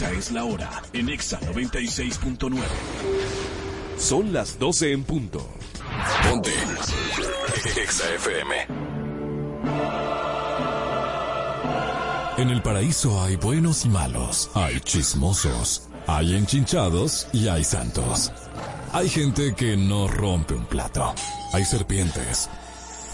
es la hora en Exa 96.9. Son las 12 en punto. Ponte. Exa FM. En el paraíso hay buenos y malos, hay chismosos, hay enchinchados y hay santos. Hay gente que no rompe un plato. Hay serpientes.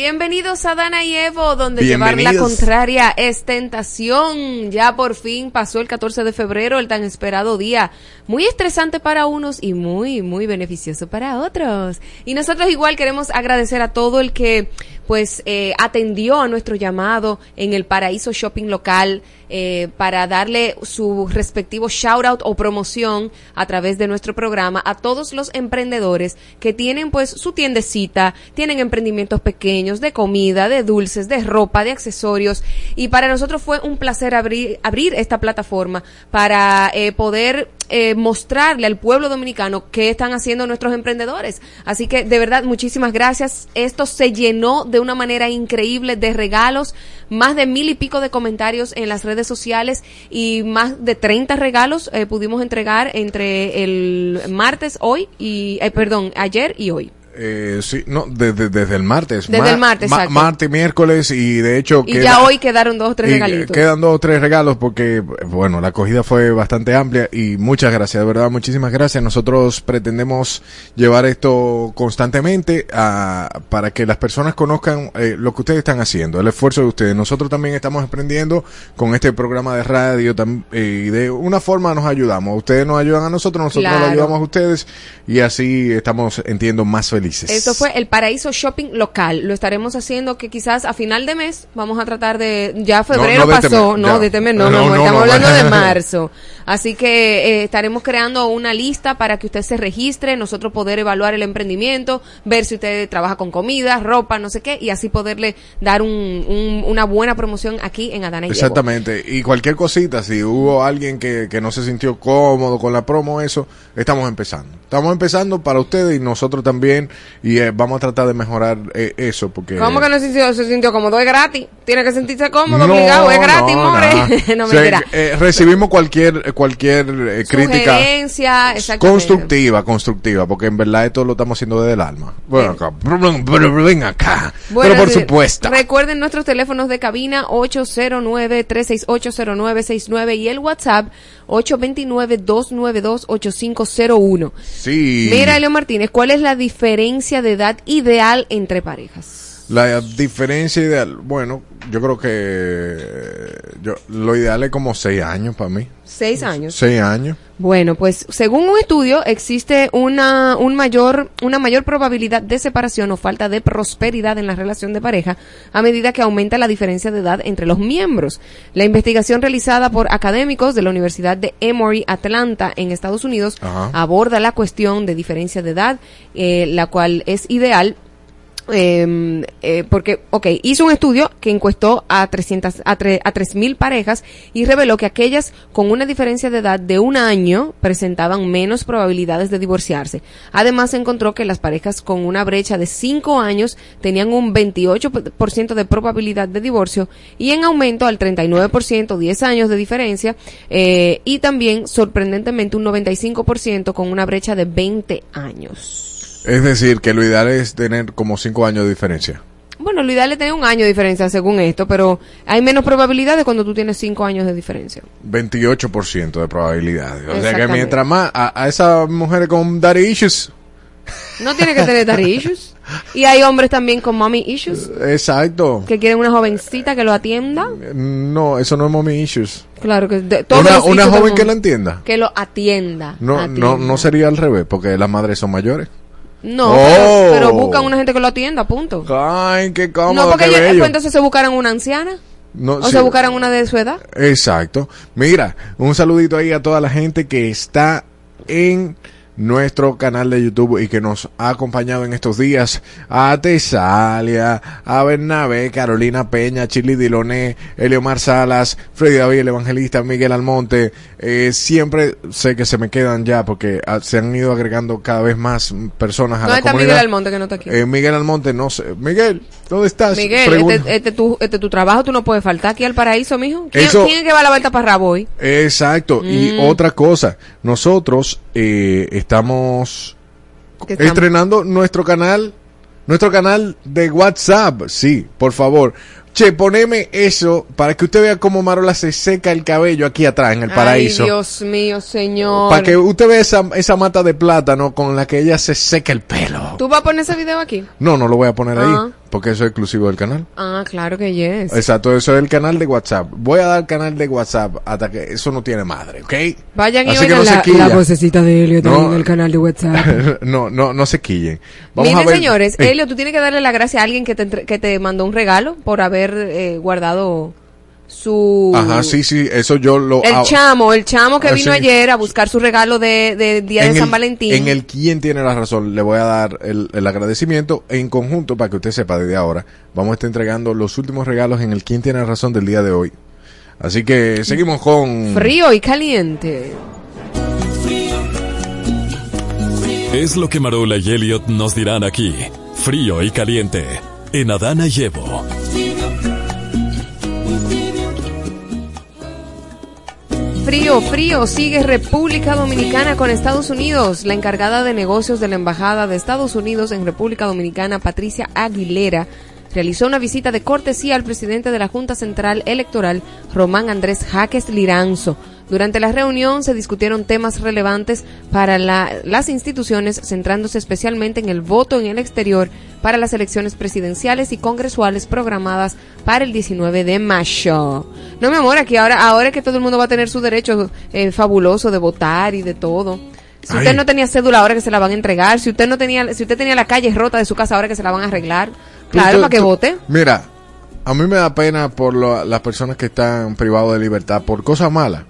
Bienvenidos a Dana y Evo, donde llevar la contraria es tentación. Ya por fin pasó el 14 de febrero, el tan esperado día. Muy estresante para unos y muy, muy beneficioso para otros. Y nosotros igual queremos agradecer a todo el que pues eh, atendió a nuestro llamado en el Paraíso Shopping Local eh, para darle su respectivo shout out o promoción a través de nuestro programa a todos los emprendedores que tienen pues su tiendecita, tienen emprendimientos pequeños de comida, de dulces, de ropa, de accesorios. Y para nosotros fue un placer abrir, abrir esta plataforma para eh, poder eh, mostrarle al pueblo dominicano qué están haciendo nuestros emprendedores. Así que de verdad, muchísimas gracias. Esto se llenó de una manera increíble de regalos, más de mil y pico de comentarios en las redes sociales y más de 30 regalos eh, pudimos entregar entre el martes, hoy y, eh, perdón, ayer y hoy. Eh, sí, no, desde, desde el martes. Desde el martes, Martes, miércoles y de hecho... Y ya hoy quedaron dos o tres regalitos. Quedan dos o tres regalos porque, bueno, la acogida fue bastante amplia y muchas gracias, de verdad, muchísimas gracias. Nosotros pretendemos llevar esto constantemente a, para que las personas conozcan eh, lo que ustedes están haciendo, el esfuerzo de ustedes. Nosotros también estamos aprendiendo con este programa de radio eh, y de una forma nos ayudamos. Ustedes nos ayudan a nosotros, nosotros nos ayudamos a ustedes y así estamos, entiendo, más felices eso fue el Paraíso Shopping local. Lo estaremos haciendo que quizás a final de mes vamos a tratar de... Ya febrero pasó, no, de temer, no, no, estamos hablando de marzo. Así que eh, estaremos creando una lista para que usted se registre, nosotros poder evaluar el emprendimiento, ver si usted trabaja con comida, ropa, no sé qué, y así poderle dar un, una buena promoción aquí en Adana y Exactamente. Y cualquier cosita, si hubo alguien que, que no se sintió cómodo con la promo, eso, estamos empezando. Estamos empezando para ustedes y nosotros también y eh, vamos a tratar de mejorar eh, eso porque ¿Cómo que no se sintió, se sintió cómodo? Es gratis. Tiene que sentirse cómodo, obligado, es gratis, no, more. no eh, recibimos cualquier cualquier crítica constructiva, constructiva, porque en verdad esto lo estamos haciendo desde el alma. Bueno, acá, ven acá. pero por supuesto. Recuerden nuestros teléfonos de cabina 809 3680969 y el WhatsApp 829-292-8501. Sí. Mira, Leo Martínez, ¿cuál es la diferencia de edad ideal entre parejas? La diferencia ideal, bueno, yo creo que yo, lo ideal es como seis años para mí. Seis años. Seis años. Bueno, pues según un estudio existe una, un mayor, una mayor probabilidad de separación o falta de prosperidad en la relación de pareja a medida que aumenta la diferencia de edad entre los miembros. La investigación realizada por académicos de la Universidad de Emory, Atlanta, en Estados Unidos, aborda la cuestión de diferencia de edad, eh, la cual es ideal eh, eh, porque, ok, hizo un estudio que encuestó a 300, a, a 3.000 parejas y reveló que aquellas con una diferencia de edad de un año presentaban menos probabilidades de divorciarse. Además, encontró que las parejas con una brecha de 5 años tenían un 28% de probabilidad de divorcio y en aumento al 39%, 10 años de diferencia, eh, y también, sorprendentemente, un 95% con una brecha de 20 años. Es decir, que lo ideal es tener como cinco años de diferencia. Bueno, lo ideal es tener un año de diferencia según esto, pero hay menos probabilidades cuando tú tienes cinco años de diferencia. 28% de probabilidades. O sea que mientras más a, a esas mujeres con daddy issues. No tiene que tener daddy issues. Y hay hombres también con mommy issues. Exacto. Que quieren una jovencita que lo atienda. No, eso no es mommy issues. Claro que una, una joven que lo entienda. Que lo atienda. No, no, no sería al revés, porque las madres son mayores. No, pero, oh. buscan una gente que lo atienda, punto. Ay, qué cómodo, No, porque ellos, pues, entonces se buscaran una anciana. No, o se buscaran una de su edad. Exacto. Mira, un saludito ahí a toda la gente que está en nuestro canal de YouTube y que nos ha acompañado en estos días a Tesalia, a Bernabé, Carolina Peña, Chili Diloné, Eliomar Salas, Freddy David, el evangelista, Miguel Almonte. Eh, siempre sé que se me quedan ya porque ah, se han ido agregando cada vez más personas a la está Miguel Almonte que no está aquí? Eh, Miguel Almonte, no sé. Miguel, ¿dónde estás? Miguel, este, este, tu, este tu trabajo, tú no puedes faltar aquí al paraíso, mijo. ¿Quién, es que va a la vuelta para hoy? Exacto. Y mm. otra cosa, nosotros eh, estamos estrenando nuestro canal, nuestro canal de WhatsApp. Sí, por favor. Che, poneme eso para que usted vea cómo Marola se seca el cabello aquí atrás en el paraíso. Ay, Dios mío, señor. Para que usted vea esa, esa mata de plátano con la que ella se seca el pelo. ¿Tú vas a poner ese video aquí? No, no lo voy a poner ahí. Ah. Porque eso es exclusivo del canal. Ah, claro que yes. Exacto, eso es el canal de WhatsApp. Voy a dar canal de WhatsApp hasta que eso no tiene madre, ¿ok? Vayan y oigan la, la, vocecita de Helio también en el canal de WhatsApp. no, no, no se quillen. Vamos Miren, señores, Helio, tú tienes que darle la gracia a alguien que te, que te mandó un regalo por haber eh, guardado su... Ajá, sí, sí, eso yo lo... El chamo, el chamo que ah, vino ayer a buscar su regalo de, Día de San Valentín. En el quién tiene la razón, le voy a dar el, el, agradecimiento en conjunto para que usted sepa desde ahora. Vamos a estar entregando los últimos regalos en el quién tiene razón del día de hoy. Así que seguimos con... Frío y caliente. Es lo que Marola y Elliot nos dirán aquí. Frío y caliente. En Adana Llevo. Frío, frío, sigue República Dominicana con Estados Unidos. La encargada de negocios de la Embajada de Estados Unidos en República Dominicana, Patricia Aguilera, realizó una visita de cortesía al presidente de la Junta Central Electoral, Román Andrés Jaques Liranzo durante la reunión se discutieron temas relevantes para las instituciones, centrándose especialmente en el voto en el exterior para las elecciones presidenciales y congresuales programadas para el 19 de mayo. No, mi amor, aquí ahora, ahora que todo el mundo va a tener su derecho eh, fabuloso de votar y de todo. Si usted no tenía cédula, ahora que se la van a entregar. Si usted no tenía, si usted tenía la calle rota de su casa, ahora que se la van a arreglar. Claro, para que vote. Mira, a mí me da pena por las personas que están privados de libertad por cosas malas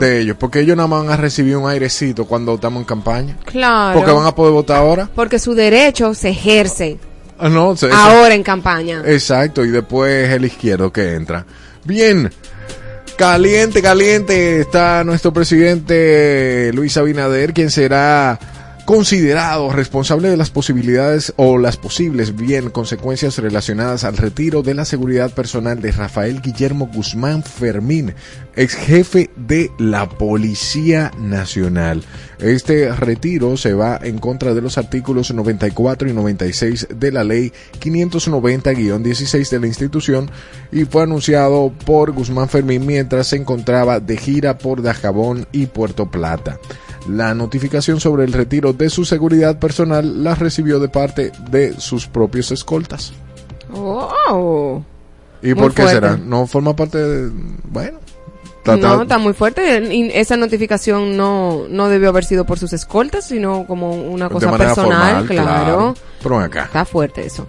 de ellos, porque ellos nada más van a recibir un airecito cuando estamos en campaña. Claro. Porque van a poder votar ahora. Porque su derecho se ejerce. Ah, no, ahora en campaña. Exacto, y después el izquierdo que entra. Bien. Caliente, caliente está nuestro presidente Luis Abinader, quien será considerado responsable de las posibilidades o las posibles bien consecuencias relacionadas al retiro de la seguridad personal de Rafael Guillermo Guzmán Fermín, ex jefe de la Policía Nacional. Este retiro se va en contra de los artículos 94 y 96 de la ley 590-16 de la institución y fue anunciado por Guzmán Fermín mientras se encontraba de gira por Dajabón y Puerto Plata. La notificación sobre el retiro de su seguridad personal la recibió de parte de sus propios escoltas. ¡Wow! ¿Y por qué será? ¿No forma parte de...? Bueno. no, está muy fuerte. Y esa notificación no, no debió haber sido por sus escoltas, sino como una cosa personal, claro. Pero acá. Está fuerte eso.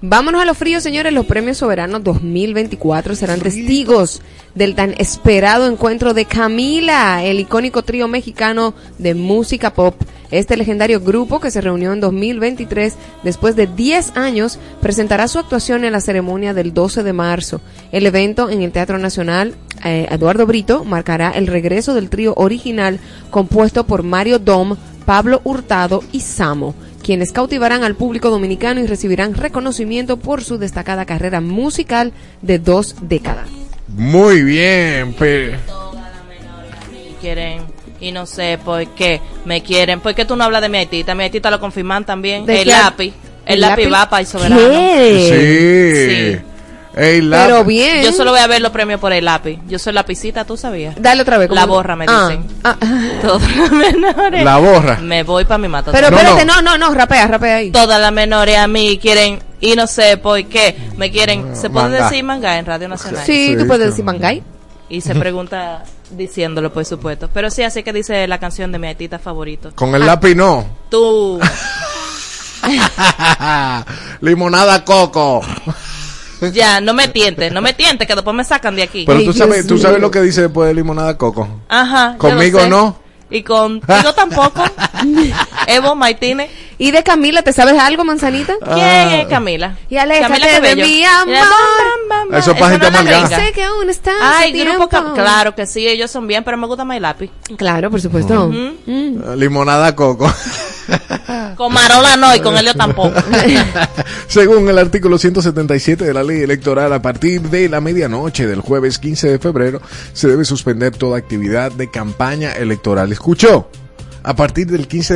Vámonos a los fríos, señores. Los premios soberanos 2024 serán testigos del tan esperado encuentro de Camila, el icónico trío mexicano de música pop. Este legendario grupo que se reunió en 2023 después de 10 años presentará su actuación en la ceremonia del 12 de marzo. El evento en el Teatro Nacional eh, Eduardo Brito marcará el regreso del trío original compuesto por Mario Dom, Pablo Hurtado y Samo quienes cautivarán al público dominicano y recibirán reconocimiento por su destacada carrera musical de dos décadas. Muy bien, pero... Quieren y no sé por qué me quieren. ¿Por qué tú no hablas de mi Haitita? Mi Haitita lo confirman también. El lápiz. El, lápiz, va para el soberano. Sí. sí. Pero bien. Yo solo voy a ver los premios por el lápiz. Yo soy lapicita, ¿tú sabías? Dale otra vez. La borra, me ah, dicen. Ah. Todas las menores. La borra. Me voy para mi mata. Pero espérate, no, no, no, rapea, rapea ahí. Todas las menores a mí quieren, y no sé por qué, me quieren. ¿Se puede decir manga en Radio Nacional? Sí, tú puedes decir mangay. Y se pregunta diciéndolo, por supuesto. Pero sí, así que dice la canción de mi artista favorito. Con el lápiz no. Tú. Limonada coco. Ya, no me tientes, no me tientes, que después me sacan de aquí. Pero tú sabes, tú sabes lo que dice después de limonada coco. Ajá. Conmigo no. Y contigo tampoco. Evo Martínez. ¿Y de Camila, te sabes algo, manzanita? ¿Quién es Camila? Y Camila de mi amor. Eso es no Sé que aún está Ay, grupo Claro que sí, ellos son bien, pero me gusta My Lápiz. Claro, por supuesto. Mm. Limonada coco. con Marola no y con Helio tampoco. Según el artículo 177 de la ley electoral, a partir de la medianoche del jueves 15 de febrero se debe suspender toda actividad de campaña electoral. ¿Escuchó? A partir del 15 de